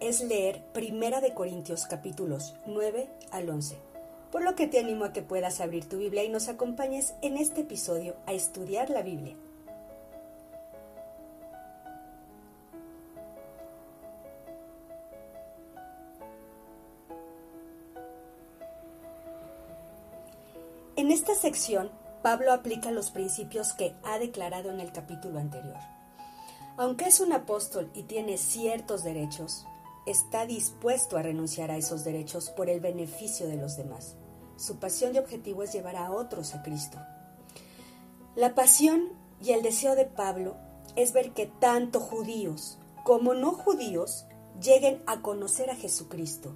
es leer Primera de Corintios capítulos 9 al 11, por lo que te animo a que puedas abrir tu Biblia y nos acompañes en este episodio a estudiar la Biblia. En esta sección, Pablo aplica los principios que ha declarado en el capítulo anterior. Aunque es un apóstol y tiene ciertos derechos, está dispuesto a renunciar a esos derechos por el beneficio de los demás. Su pasión y objetivo es llevar a otros a Cristo. La pasión y el deseo de Pablo es ver que tanto judíos como no judíos lleguen a conocer a Jesucristo.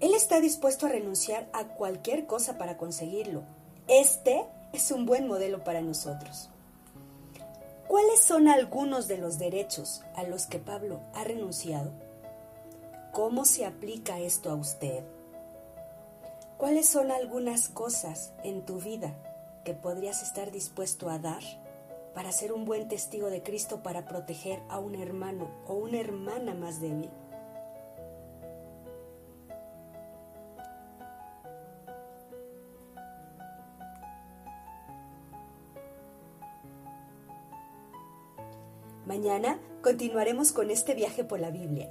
Él está dispuesto a renunciar a cualquier cosa para conseguirlo. Este es un buen modelo para nosotros. ¿Cuáles son algunos de los derechos a los que Pablo ha renunciado? ¿Cómo se aplica esto a usted? ¿Cuáles son algunas cosas en tu vida que podrías estar dispuesto a dar para ser un buen testigo de Cristo para proteger a un hermano o una hermana más débil? Mañana continuaremos con este viaje por la Biblia.